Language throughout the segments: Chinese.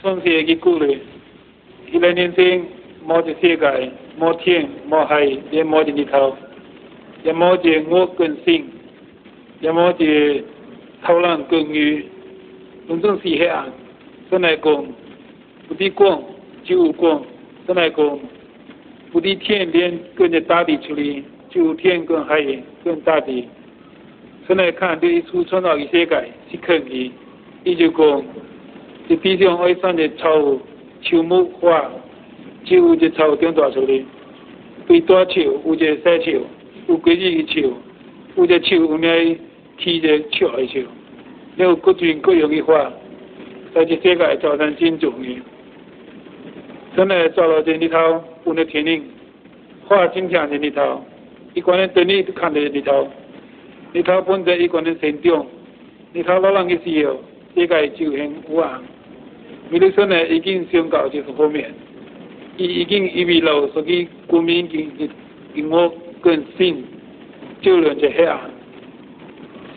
从事嘅鼓励，一个年生冇一世界，冇天冇海，也冇一日头，也冇一我更新，也冇一偷懒更余，种种是黑暗。真来讲，不敌光就有光；真来讲，不敌天连跟着大地处理，就有天跟海跟大地。真来看对初创造嘅世界是肯定，伊就讲。伫地上爱产的草、树木、花，只有一草长大出来。对大树有一个小树，有规矩的树，有一个树有名起一个树的树，还有各种各样的花，在这世界造成真重要。真的造了这里头，有那天灵，花真像这里头，一个人对你看在里头，里头本在一个人成长，里头老人的时候，世界就很有啊。米勒说呢，已经宣告就是方面，伊已经预备了，所以国民已经跟我更新，就亮这黑暗。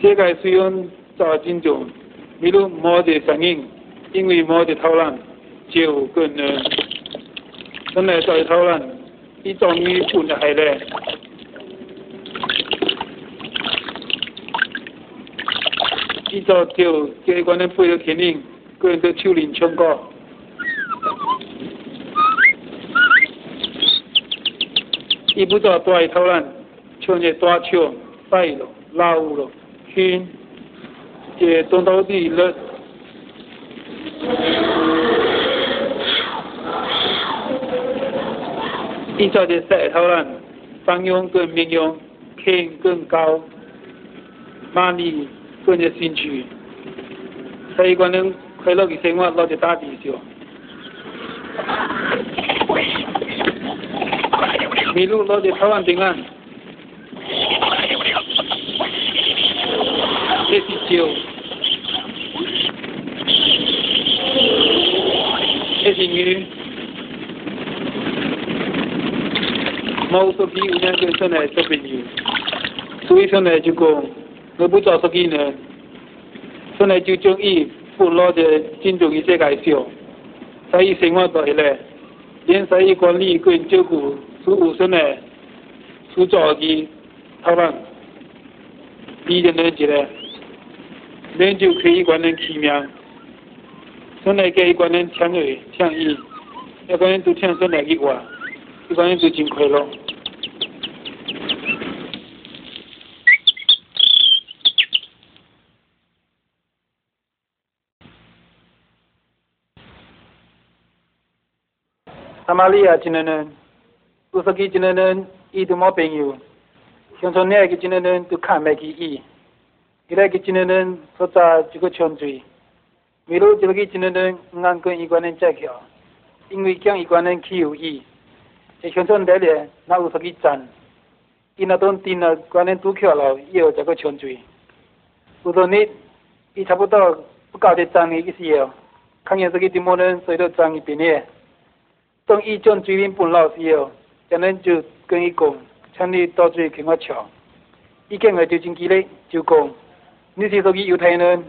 世界虽然遭真重，米勒冇得声音，因为冇得偷懒，就更能真来在偷懒，伊终于不能海了。伊就就叫一个人背了天灵。个人的手灵唱歌，伊不做大头人，唱个大唱，快乐、老了、轻，这东道地乐。伊做的小偷懒，方用更民用，轻更高，马力更加兴趣，所以可能。快乐的生活，老在大地上。迷路老在台湾平安。这是酒，这是鱼。毛手机有两个上来做朋友，所以上来就讲，我不做手机呢，上来就中意。不老的尊重一些介绍，所以生活在咧，连所以管理跟照顾是无声的，是做的，他们。理解人一个，人就可以管人奇妙，现在给一个人听的听伊，一个人都听说来句话，一个人就真快乐。阿玛利亚今年呢，乌斯基今年呢，伊都冇朋友，乡村那个今年呢都看不起伊，伊那个今年呢？所在这个村罪，米路这个今年呢？俺跟一个人在桥，因为讲一个人欺负伊，这乡村那里那乌斯基站，伊那东定了关人堵桥了，也有这个村罪，有时你伊差不多不搞得脏的意思哦，看见这个地么人随着脏一边呢。当伊将水面搬老时候，人们就跟伊讲，请你到水跟我抢。伊见个就真激烈，就讲，你是属于犹太人，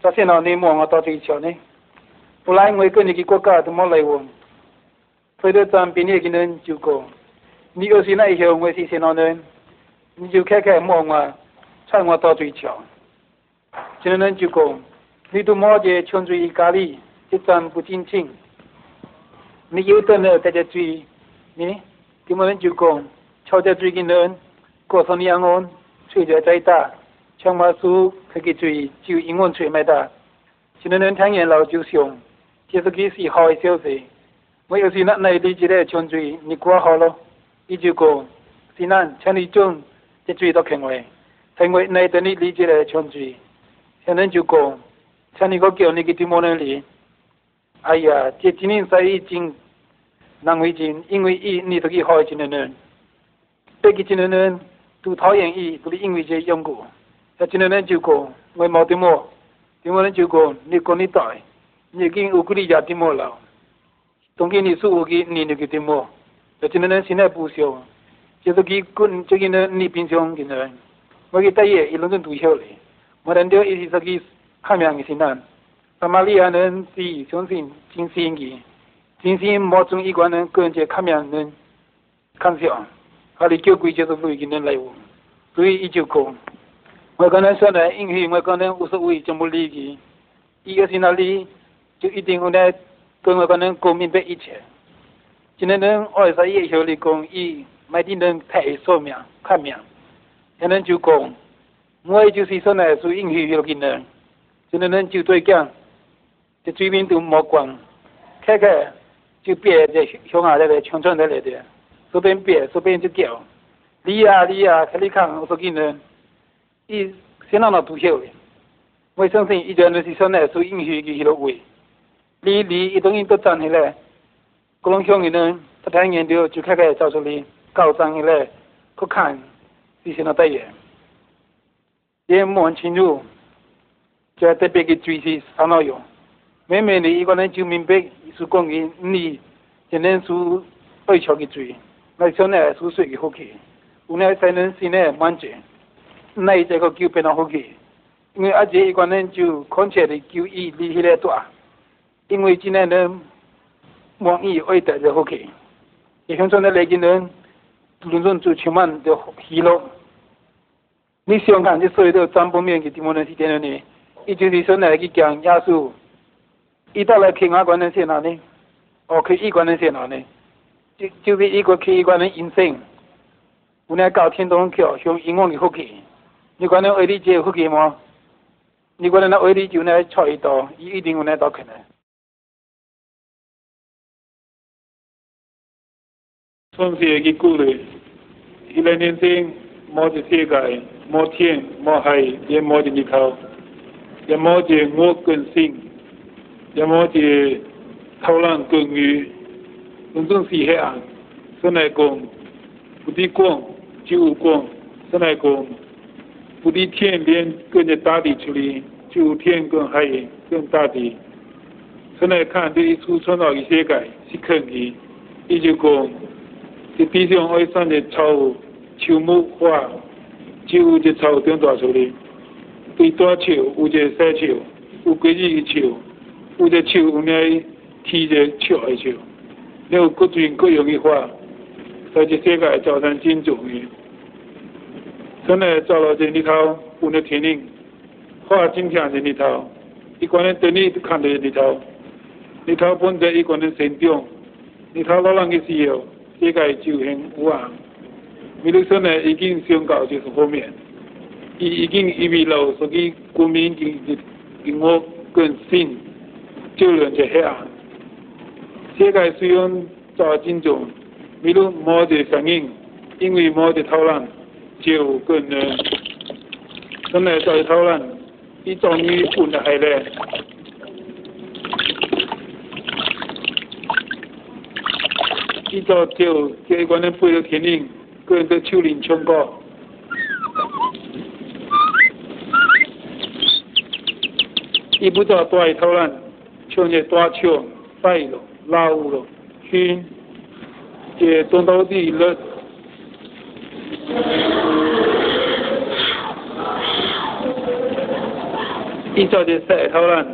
咋现在你望我到水抢呢？不然我跟你个国家都冇来往。推到站边个人就讲，你要是那以后我是现在人，你就开开望我，请我到水抢。现在人就讲，你都冇个抢水意大利，一站不进清。Niyutana tajatri, ni Timomen Jukong, Chauja Triginon, Kosoniangon, Chui Jaita, Changma Su, Kakitri, Chu Ingon Chui Meda, Chinanan Tangian Lao Ju Xiong, Jesuki Si Hoi Xiaozi, Mo Yosi Nat Nai Di Jire Chonjui, Nikwa Holo, Ijukong, Sinan, Chani Chung, Jitri Dokengwe, Tengwe Nai Dani Di Jire Chonjui, Chanan Jukong, Chani Gokyo Nikitimonan Li, 哎呀，这今年在已经难为情，因为伊你都去好几年人，对个真的人都讨厌伊，都是因为这缘故。那真的人就讲，我冇得么，对么人就讲，你讲你大，你跟乌克丽家点么了？当今你说乌克你那个点么？那真的人现在不晓，就是去跟这个人你平常跟人，我给大爷一路都读晓嘞，我人家一直说去看命的是难。撒玛利亚人是相信真心的，真心莫从一个人个人看面人看上，他的叫贵就是为个人来务，所以伊就讲，我可能说呢，因为我可能无所谓，就不理佢，一个是哪里，就一定会来跟我可能讲明白一切。今天人二十一岁的讲，伊每天人太寿命看命，可能就讲。我就是说呢，是英语有技能，就能能就对讲，这嘴边都莫关，开开就别在乡下在来乡村在来的，随便别随便就叫，你啊你啊，看你看我说技能，伊相当的不晓的，我相信一个人是说呢，是英语的迄个位，你你一等于都站起来，各种乡里人他谈研究就开开找出来，搞上起来，去看，是现在对的。也摸清楚，就特别嘅注意啥内容。每每你一个人就明白是讲嘅你今天是爱笑嘅罪，那想呢是睡嘅好气，有呢才能心呢满足，那这个就变得好气。因为阿姐一个人就看起来就伊离起来大，因为今天人望伊爱得就好气，也像说那来个人，论论就充满的喜乐。你想看这所有的占卜面嘅地方呢是点样呢？伊就是说来去讲耶稣，伊到来去外观能是哪呢？哦，去一观能是哪呢？就就是一个去一观的人生，有那搞天东桥向英文的福气，你讲那爱你这福气吗？你讲那爱你就那错一道，伊一定有那道可能。创世纪故事，一个人生，冇一世界。莫天莫海也莫的日头，也莫的我更新，也莫的偷懒更余，种种是黑暗。神来讲，不的光就有光；神来讲，不的天边跟着大地出来，就天跟海跟大地。神来看这一处创造的世界是肯定，伊就讲，这地上爱生的草、树木、花。就有只草长大出来，对大树有只小树，有规矩的树，有只树有那提着树的树，有各种各样的花，在这世界造成真重要。现在造了这里头，有那天灵，花真香在里头，一个人等你看到里头，里头本在一个人成长，里头老人的时候，世界就很有啊。比如说呢，已经宣告就是方面，已已经预备了，所以国民经经我更新，就人在黑暗。世界虽然在进重，比如冇的声音，因为冇的讨论，就更呢，真系在偷懒，伊终于本来咧，伊就就这关的背了天灵。个人的手灵唱歌，伊不做大头人，唱个大唱，快乐、老了、轻，这东道地乐。伊做的石头人，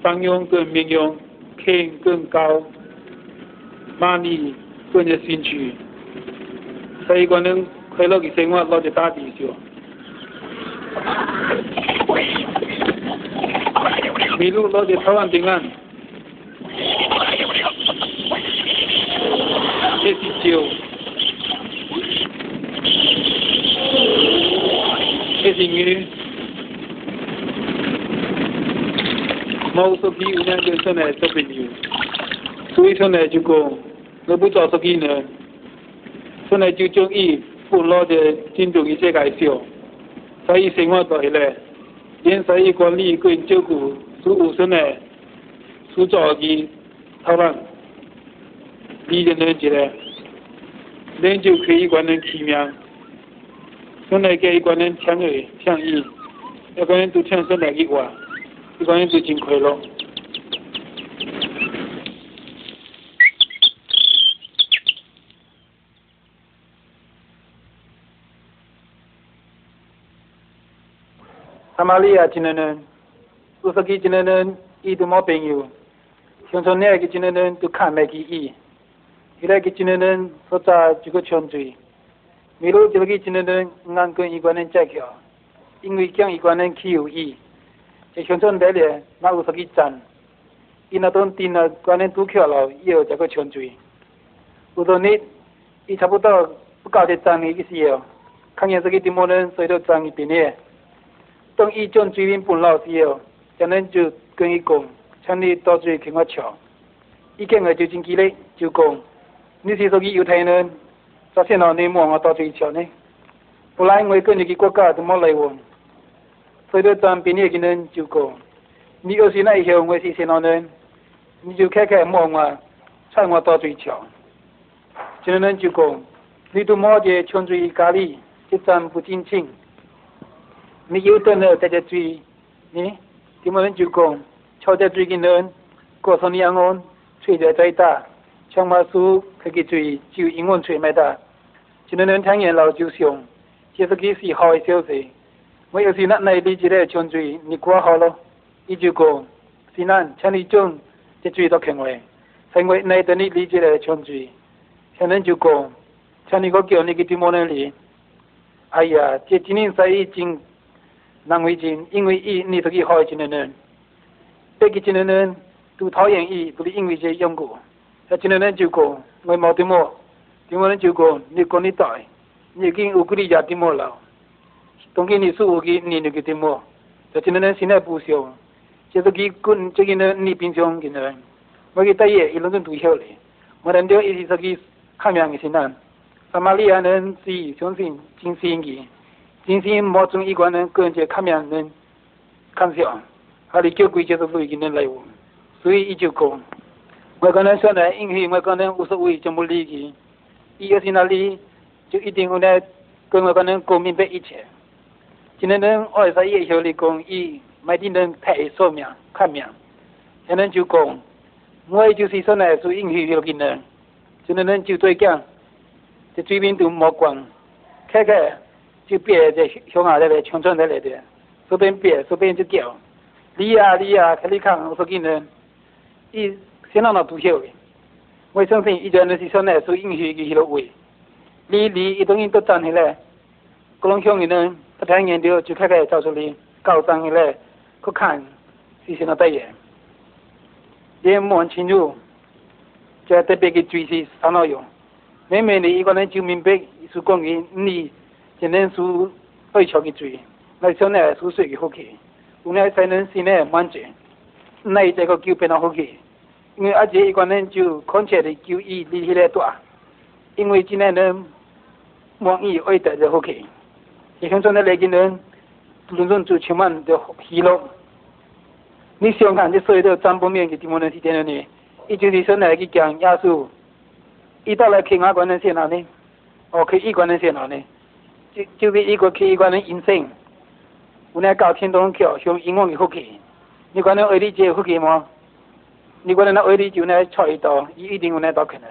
方用跟民用，轻更高，马力跟着兴趣。所以，讲能快乐的生活老在大地上。比如老在台湾平安，这是酒，这是鱼，冇手机有两个生来做朋友，所以说呢就讲，我不做手机呢。本来就将伊不老的尊重一些介绍，所以生活在咧，连所以管理跟照顾所有生的所做的讨论，理解能起来，人就可以管人奇妙，本来给一个人听的听伊，一个人都听生来的话，一个人就真快乐。撒玛利亚今天呢，五十几今天呢，伊都冇朋友，乡村内个真个人都看袂起伊，伊来个真个人所在就个冲水，迷路就个真个人眼跟伊个人接桥，因为将伊个人欺负伊，这乡村内咧哪有啥个站，伊那当定了关人拄桥了，以后这个冲水，有多日伊差不多不搞得站的个时候，看见这个地某人随着站一边咧。等伊将水面搬落时候，咱人就跟伊讲，请你到水跟我瞧。伊见个就真激烈，就讲，你是属于犹太人，咋现在你莫我到水瞧呢？不然我跟你个国家都冇来往。所以咱边个人就讲，你要是那以后我是现在人，你就开开莫我，请我到水瞧。这人就讲，你都莫在抢水咖喱，这咱不真情。你有得了在这追，你，今晚就讲，超在最近呢，过生年我们，吹得再大，枪马书开个吹，就英文吹没打。今天能听见老旧相，这是给是好的消息。我要是那那边一个枪嘴，你过好了，伊就讲，是那像你种，这嘴都听话，因为那等你理解了枪嘴，现在就讲，像你个叫你个怎么那里？哎呀，这今年生意真。难为情，因为伊你是个好心的人，别个真的人都讨厌伊，不是因为这缘故。他真的人就讲，我冇点么，点么人就讲，你讲你大，你已经有个你家点么了，当今你是有个你那个点么，他真的人现在不想，就是个跟这个人你平常个人，我给大爷一路都晓嘞，我人家一直是个看样的先人，撒玛利亚人是相信真心的。真心莫从一个人个人看面人看上，他的叫规就是为个人来往，所以伊就讲，我个人说呢，因为我个人无所谓，就不理佢，伊要是哪里就一定会来跟我个人讲明白一切。今天人二十一小里讲，伊每天人睇说明看面，现在就讲，我就是说呢，是因为有个人，今天人就对讲，这嘴边都莫讲，开开。就别在乡下那边、乡村那里的，随便别，随便就叫，你啊你啊，看你看，我说给人，伊相当那都晓的。我相信一家人是说呢，是允许去那位，你你一东西都站起来，各种乡里人不太研究，就开开找出来，搞上起来，去看是什么对眼，也摸清楚，就特别的注意啥内容，明明你一个人就明白是讲给你。今天是非常的水，那现在是水的福气，我们才能现在满足，那这个就变得福气，因为而且一个人就看起来就伊离起来大，因为今年人望伊爱得的福气，你看现在来个人，论论就充满的喜乐，你想看这所有的占卜面的地方人是点样呢？伊就是说来去讲耶稣，伊到来去哪关人先哪呢？哦，去一关人先哪呢？就就是一个去一个人人生，我那搞天东桥上英文的福气，你管那外地接福气吗？你讲那二弟就那差一道，一定有那道可能。